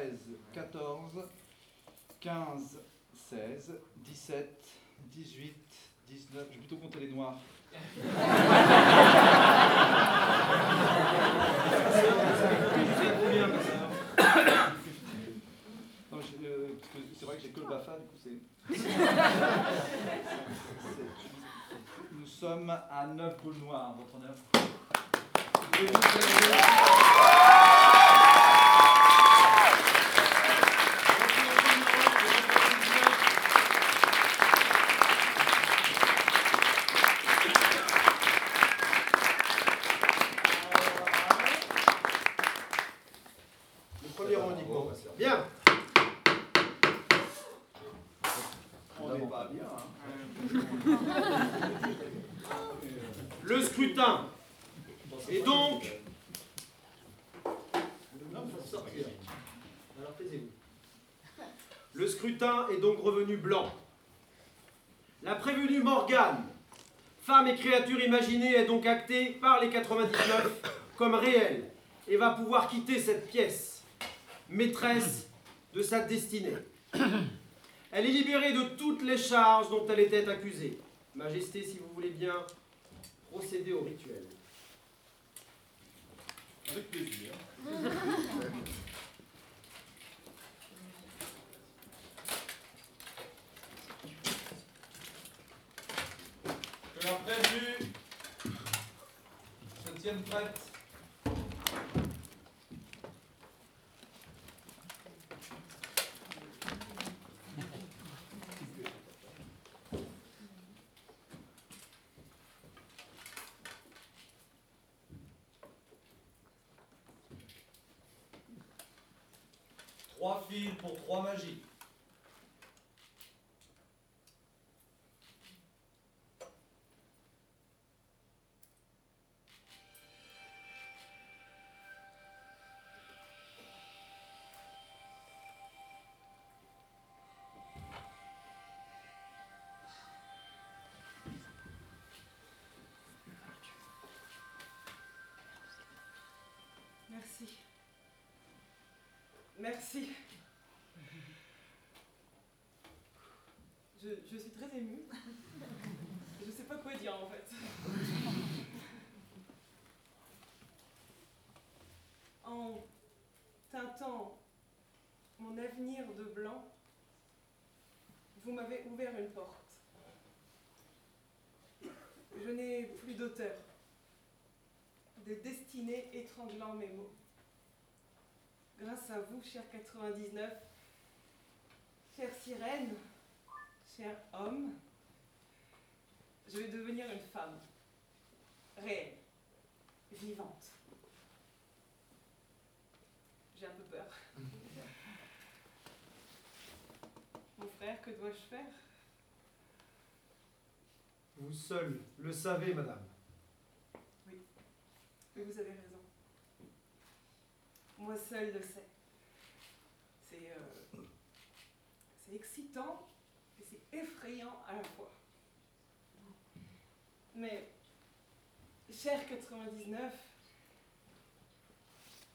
13, 14, 15, 16, 17, 18, 19. Je vais plutôt compter les noirs. Non, je- euh, parce que c'est vrai que j'ai que le BAFA, du coup c'est. C'est- Nous sommes à 9 boules noires, votre honneur. Le premier rang uniquement, ma sœur. Bien. Hein. Le scrutin est donc. Le scrutin est donc revenu blanc. La prévenue Morgane, femme et créature imaginée, est donc actée par les 99 comme réelle et va pouvoir quitter cette pièce, maîtresse de sa destinée. Elle est libérée de toutes les charges dont elle était accusée. Majesté, si vous voulez bien procéder au rituel. Avec plaisir. Que la prévenue se tienne prête. Trois fils pour trois magies. Merci. Merci. Je, suis très émue. Je sais pas quoi dire en fait. En teintant mon avenir de blanc, vous m'avez ouvert une porte. Je n'ai plus d'auteur. Des destinées étranglant mes mots. Grâce à vous, cher 99, chère sirène, cher homme, je vais devenir une femme. Réelle, vivante. J'ai un peu peur. Mon frère, que dois-je faire? Vous seul le savez, madame. Mais vous avez raison. Moi seule le sais. C'est euh, c'est excitant et c'est effrayant à la fois. Mais, cher 99,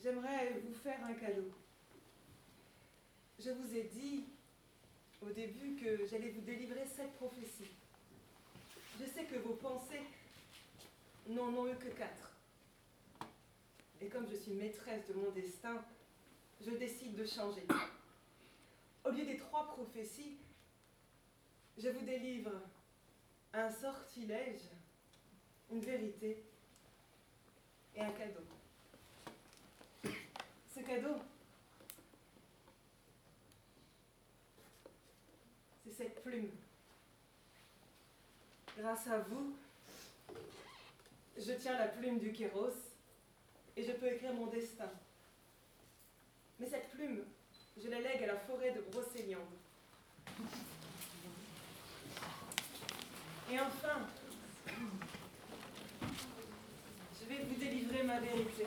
j'aimerais vous faire un cadeau. Je vous ai dit au début que j'allais vous délivrer cette prophétie. Je sais que vos pensées n'en ont eu que quatre. Et comme je suis maîtresse de mon destin, je décide de changer. Au lieu des trois prophéties, je vous délivre un sortilège, une vérité et un cadeau. Ce cadeau, c'est cette plume. Grâce à vous, je tiens la plume du Kéros et je peux écrire mon destin. Mais cette plume, je la lègue à la forêt de Brocéliande. Et enfin, je vais vous délivrer ma vérité.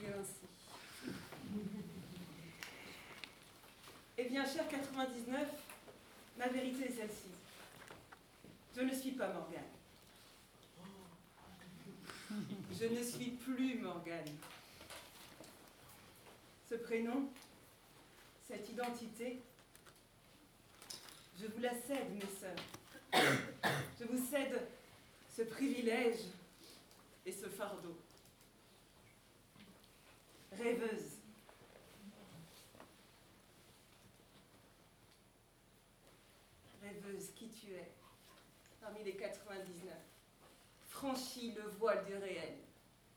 Mieux. Eh bien, cher 99, ma vérité est celle-ci. Je ne suis pas Morgane. Je ne suis plus Morgane. Ce prénom, cette identité, je vous la cède, mes sœurs. Je vous cède ce privilège et ce fardeau. Rêveuse. Rêveuse, qui tu es? Parmi les 99 Franchis le voile du réel.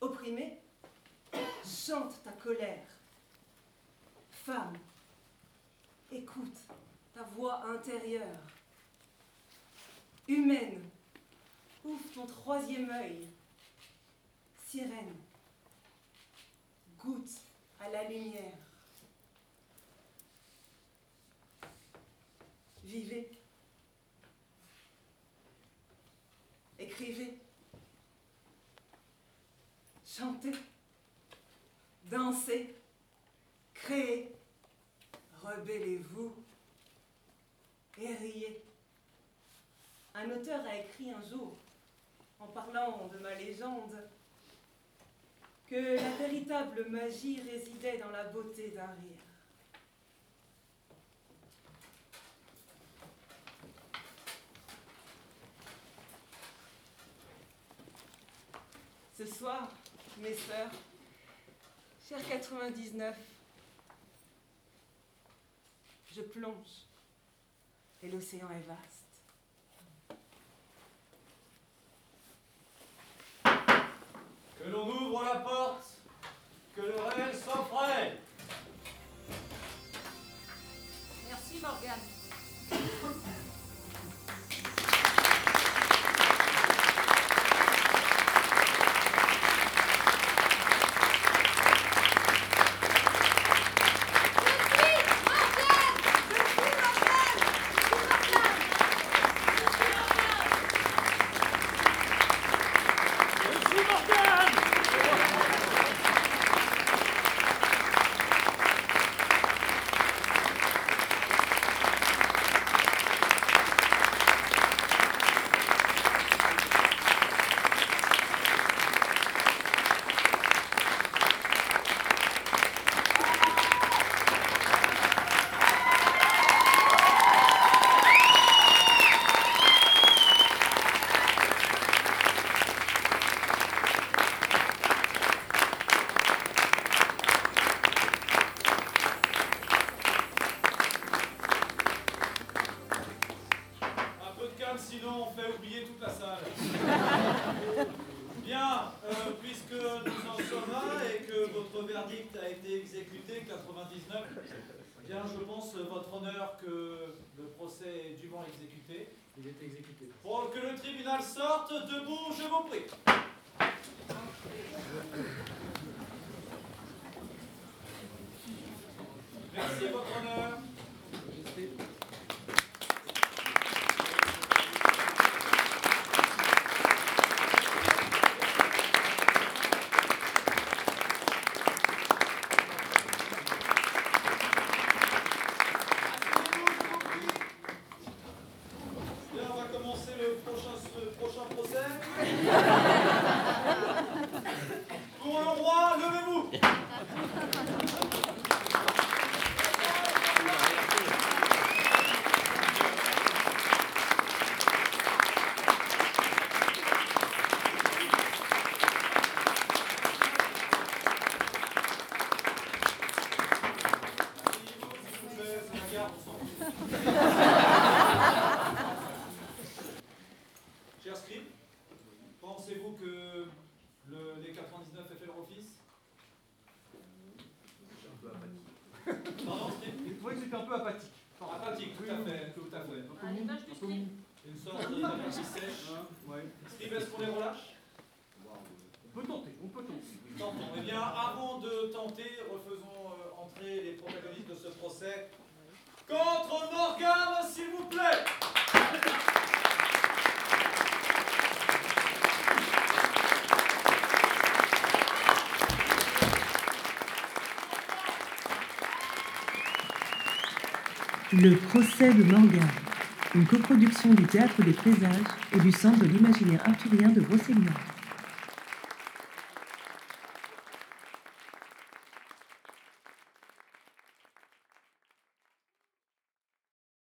Opprimée Chante ta colère. Femme, écoute ta voix intérieure. Humaine, ouvre ton troisième œil. Sirène, goûte à la lumière. Vivez. Écrivez. Chantez. Dansez. Créez. Rebellez-vous. Et. Un auteur a écrit un jour, en parlant de ma légende, que la véritable magie résidait dans la beauté d'un rire. Ce soir, mes sœurs, chers 99, je plonge et l'océan est vaste. Que l'on ouvre la porte, que le réel soit prêt. Merci Morgane. Fait oublier toute la salle. Bien, euh, puisque nous en sommes là et que votre verdict a été exécuté, 99, bien je pense, votre honneur, que le procès est dûment exécuté. Il est exécuté. Pour que le tribunal sorte, debout, je vous prie. Merci, votre honneur. Bien, on va commencer le prochain, le prochain procès. Pour le roi, levez-vous. S'il vous plaît, c'est la garde, on s'en fout. Cher scribe, pensez-vous que le, les 99 aient fait leur office Pardon, scribe Vous trouvez que c'était un peu apathique. Apathique, tout à fait, tout à fait. À l'image du scribe. Une sorte de qui sèche. Ouais. Scribe, est-ce qu'on les relâche On peut tenter, on peut tenter. Tentons. Eh bien, avant de tenter, refaisons euh, entrer les protagonistes de procès. Contre Morgane, s'il vous plaît Le procès de Morgane, une coproduction du Théâtre des Présages et du Centre de l'imaginaire arthurien de Brocéliande.